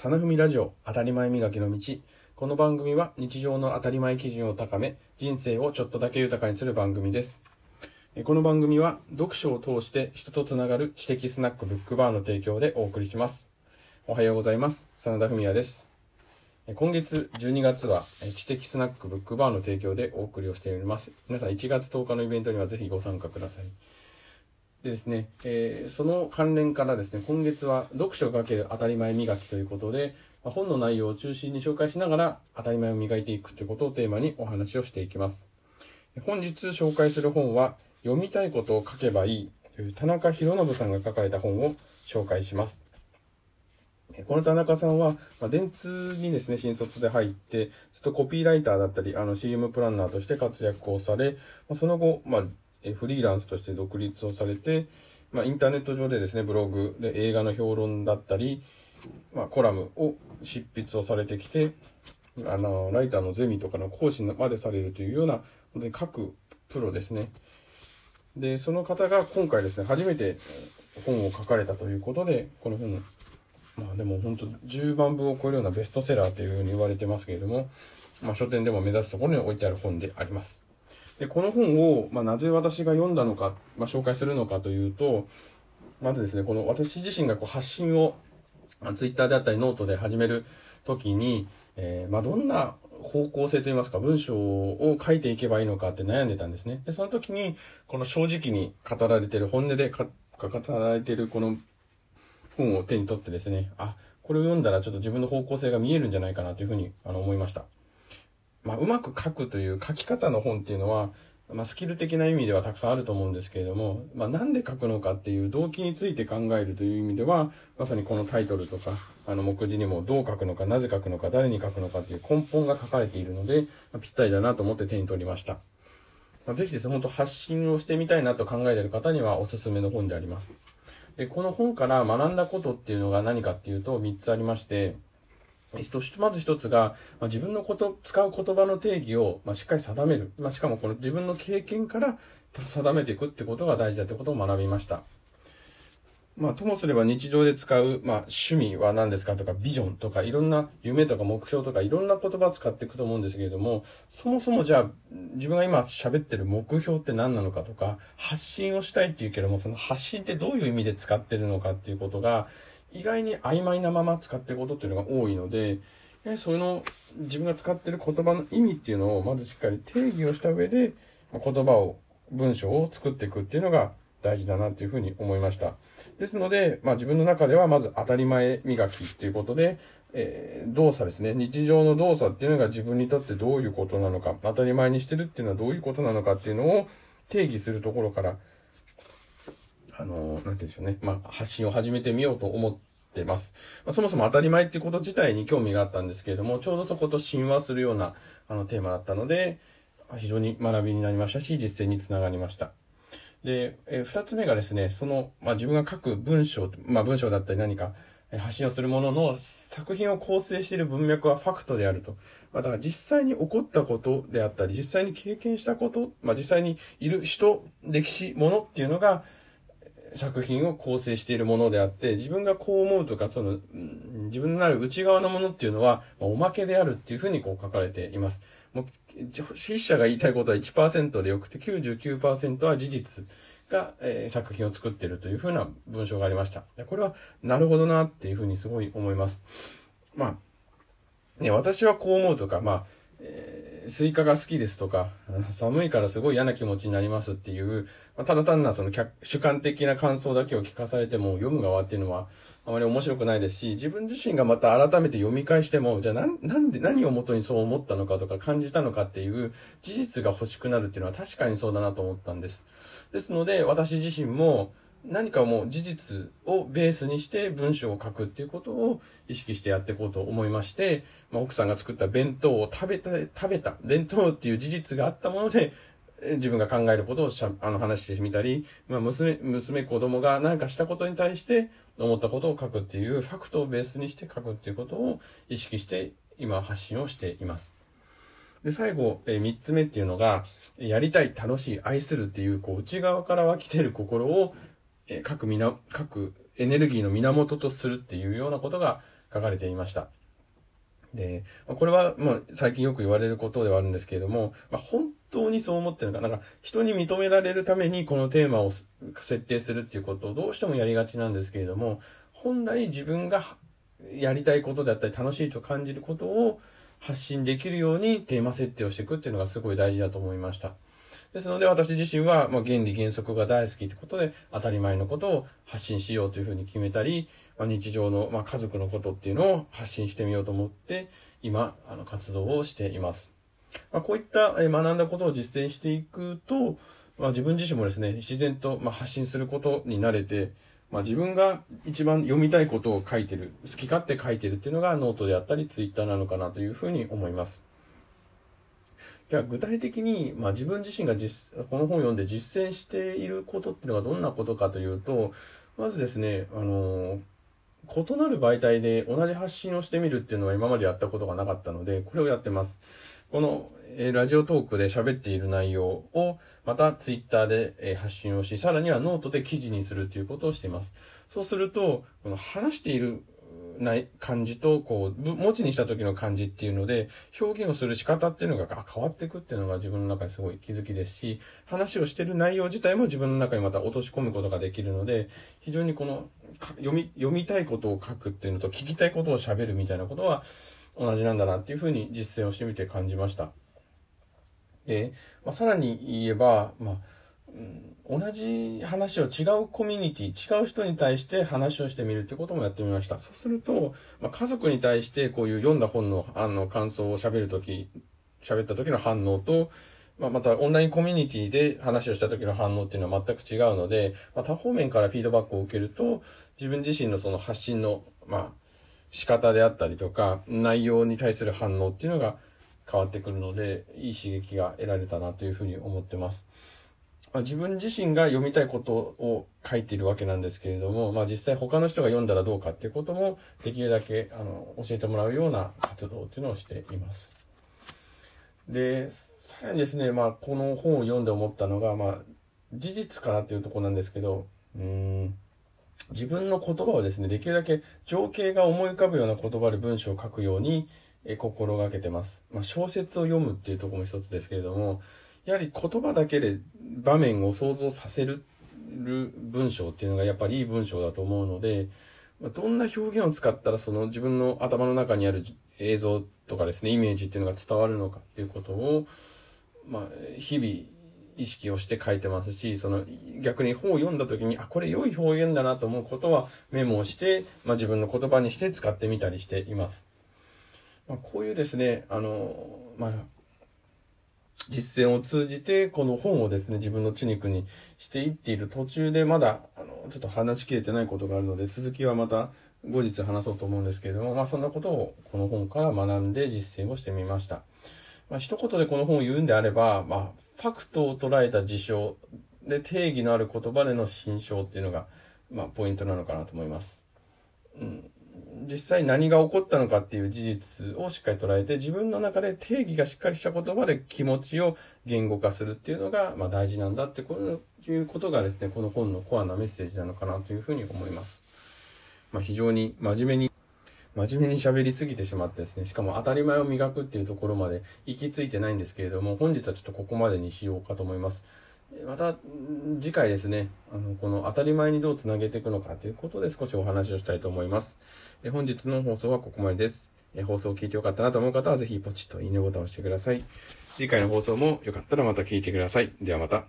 サナフミラジオ当たり前磨きの道。この番組は日常の当たり前基準を高め、人生をちょっとだけ豊かにする番組です。この番組は読書を通して人とつながる知的スナックブックバーの提供でお送りします。おはようございます。真田文也です。今月12月は知的スナックブックバーの提供でお送りをしております。皆さん1月10日のイベントにはぜひご参加ください。でですね、えーその関連からですね、今月は読書かける当たり前磨きということで、まあ本の内容を中心に紹介しながら当たり前を磨いていくということをテーマにお話をしていきます。本日紹介する本は、読みたいことを書けばいいという田中博信さんが書かれた本を紹介します。この田中さんは、まあ、電通にですね、新卒で入って、ずっとコピーライターだったり、あの CM プランナーとして活躍をされ、ま、その後、まあ、えフリーランスとして独立をされて、まあ、インターネット上でですね、ブログで映画の評論だったり、まあ、コラムを執筆をされてきて、あの、ライターのゼミとかの講師までされるというような、本当に各プロですね。で、その方が今回ですね、初めて本を書かれたということで、この本、まあでも本当10万部を超えるようなベストセラーというふうに言われてますけれども、まあ書店でも目指すところに置いてある本であります。で、この本を、まあなぜ私が読んだのか、まあ紹介するのかというと、まずですね、この私自身がこう発信を、まあ、ツイッターであったりノートで始めるときに、えーまあどんな方向性といいますか、文章を書いていけばいいのかって悩んでたんですね。で、その時に、この正直に語られてる、本音で語られてるこの本を手に取ってですね、あ、これを読んだらちょっと自分の方向性が見えるんじゃないかなというふうにあの思いました。まあ、うまく書くという書き方の本っていうのは、まあ、スキル的な意味ではたくさんあると思うんですけれども、まあ、なんで書くのかっていう動機について考えるという意味では、まさにこのタイトルとか、あの、目次にもどう書くのか、なぜ書くのか、誰に書くのかっていう根本が書かれているので、まあ、ぴったりだなと思って手に取りました。まあ、ぜひですね、本当発信をしてみたいなと考えている方にはおすすめの本であります。で、この本から学んだことっていうのが何かっていうと3つありまして、まず一つが、まあ、自分のこと、使う言葉の定義を、まあ、しっかり定める。まあ、しかもこの自分の経験から定めていくってことが大事だってことを学びました。まあ、ともすれば日常で使う、まあ、趣味は何ですかとか、ビジョンとか、いろんな夢とか目標とか、いろんな言葉を使っていくと思うんですけれども、そもそもじゃあ、自分が今喋ってる目標って何なのかとか、発信をしたいっていうけども、その発信ってどういう意味で使ってるのかっていうことが、意外に曖昧なまま使ってることっていうのが多いので、やはりその自分が使ってる言葉の意味っていうのをまずしっかり定義をした上で、言葉を、文章を作っていくっていうのが大事だなというふうに思いました。ですので、まあ自分の中ではまず当たり前磨きっていうことで、えー動作ですね。日常の動作っていうのが自分にとってどういうことなのか、当たり前にしてるっていうのはどういうことなのかっていうのを定義するところからあの、なんて言うんでしょうね。まあ、発信を始めてみようと思ってます。まあ、そもそも当たり前っていうこと自体に興味があったんですけれども、ちょうどそこと親和するような、あの、テーマだったので、非常に学びになりましたし、実践につながりました。で、えー二つ目がですね、その、まあ、自分が書く文章、まあ、文章だったり何か、発信をするものの作品を構成している文脈はファクトであると。まあ、だから実際に起こったことであったり、実際に経験したこと、まあ、実際にいる人、歴史、ものっていうのが、作品を構成しているものであって、自分がこう思うとか、その、自分のなる内側のものっていうのは、まおまけであるっていうふうにこう書かれています。もう、筆者が言いたいことは1%でよくて、99%は事実が、えー作品を作っているというふうな文章がありました。これは、なるほどなっていうふうにすごい思います。まあ、ね、私はこう思うとか、まあ、えースイカが好きですとか、寒いからすごい嫌な気持ちになりますっていう、まあただ単なその客主観的な感想だけを聞かされても読む側っていうのはあまり面白くないですし、自分自身がまた改めて読み返しても、じゃあなんなんで何を元にそう思ったのかとか感じたのかっていう事実が欲しくなるっていうのは確かにそうだなと思ったんです。ですので私自身も何かもう事実をベースにして文章を書くっていうことを意識してやっていこうと思いまして、まあ、奥さんが作った弁当を食べた、食べた、弁当っていう事実があったもので、自分が考えることをしゃあの話してみたり、まあ、娘、娘、子供が何かしたことに対して思ったことを書くっていうファクトをベースにして書くっていうことを意識して今発信をしています。で、最後、えー三つ目っていうのが、やりたい、楽しい、愛するっていう、こう、内側から湧き出る心を、え各みな、各エネルギーの源とするっていうようなことが書かれていました。で、これは、まあ、最近よく言われることではあるんですけれども、まあ、本当にそう思ってるのか、なんか、人に認められるためにこのテーマを設定するっていうことをどうしてもやりがちなんですけれども、本来自分がやりたいことであったり楽しいと感じることを発信できるようにテーマ設定をしていくっていうのがすごい大事だと思いました。ですので私自身は、まあ、原理原則が大好きってことで当たり前のことを発信しようというふうに決めたり、まあ、日常の、まあ、家族のことっていうのを発信してみようと思って今あの活動をしています。まあ、こういった学んだことを実践していくと、まあ、自分自身もですね自然と、まあ、発信することに慣れて、まあ、自分が一番読みたいことを書いてる好き勝手書いてるっていうのがノートであったりツイッターなのかなというふうに思います。じゃあ具体的に、まあ、自分自身が実この本を読んで実践していることっていうのがどんなことかというとまずですねあの異なる媒体で同じ発信をしてみるっていうのは今までやったことがなかったのでこれをやってます。この、えラジオトークで喋っている内容をまたツイッターで、え発信をしさらにはノートで記事にするということをしています。そうするとこの話しているない感じと、こう、文字にした時の感じっていうので、表現をする仕方っていうのが変わっていくっていうのが自分の中ですごい気づきですし、話をしてる内容自体も自分の中にまた落とし込むことができるので、非常にこの、読み、読みたいことを書くっていうのと聞きたいことを喋るみたいなことは同じなんだなっていうふうに実践をしてみて感じました。で、まあ、さらに言えば、まあ、同じ話を違うコミュニティ、違う人に対して話をしてみるってこともやってみました。そうすると、まあ、家族に対してこういう読んだ本のあの感想を喋るとき、喋った時の反応と、まあ、またオンラインコミュニティで話をした時の反応っていうのは全く違うので、まあ、多方面からフィードバックを受けると、自分自身のその発信の、まあ、仕方であったりとか、内容に対する反応っていうのが変わってくるので、いい刺激が得られたなというふうに思ってます。まあ、自分自身が読みたいことを書いているわけなんですけれども、まあ、実際他の人が読んだらどうかっていうこともできるだけあの教えてもらうような活動っていうのをしています。で、さらにですね、まあ、この本を読んで思ったのが、まあ、事実からっていうとこなんですけど、うん、自分の言葉をですね、できるだけ情景が思い浮かぶような言葉で文章を書くように、え心がけてます。まあ、小説を読むっていうところも一つですけれども、やはり言葉だけで場面を想像させる文章っていうのがやっぱりいい文章だと思うので、どんな表現を使ったらその自分の頭の中にある映像とかですね、イメージっていうのが伝わるのかっていうことを、まあ、日々意識をして書いてますし、その逆に本を読んだ時に、あ、これ良い表現だなと思うことはメモをして、まあ、自分の言葉にして使ってみたりしています。まあ、こういうですね、あの、まあ、実践を通じて、この本をですね、自分の血肉にしていっている途中で、まだ、あの、ちょっと話しきれてないことがあるので、続きはまた後日話そうと思うんですけれども、まあそんなことをこの本から学んで実践をしてみました。まあ一言でこの本を言うんであれば、まあ、ファクトを捉えた事象で定義のある言葉での心象っていうのが、まあポイントなのかなと思います。うん実際何が起こったのかっていう事実をしっかり捉えて、自分の中で定義がしっかりした言葉で気持ちを言語化するっていうのが、まあ、大事なんだってこういうことがですね、この本のコアなメッセージなのかなというふうに思います。まあ、非常に真面目に、真面目に喋りすぎてしまってですね、しかも当たり前を磨くっていうところまで行き着いてないんですけれども、本日はちょっとここまでにしようかと思います。また次回ですね、あの、この当たり前にどうつなげていくのかということで少しお話をしたいと思います。え本日の放送はここまでです。え放送を聞いてよかったなと思う方はぜひポチッといいねボタンを押してください。次回の放送もよかったらまた聞いてください。ではまた。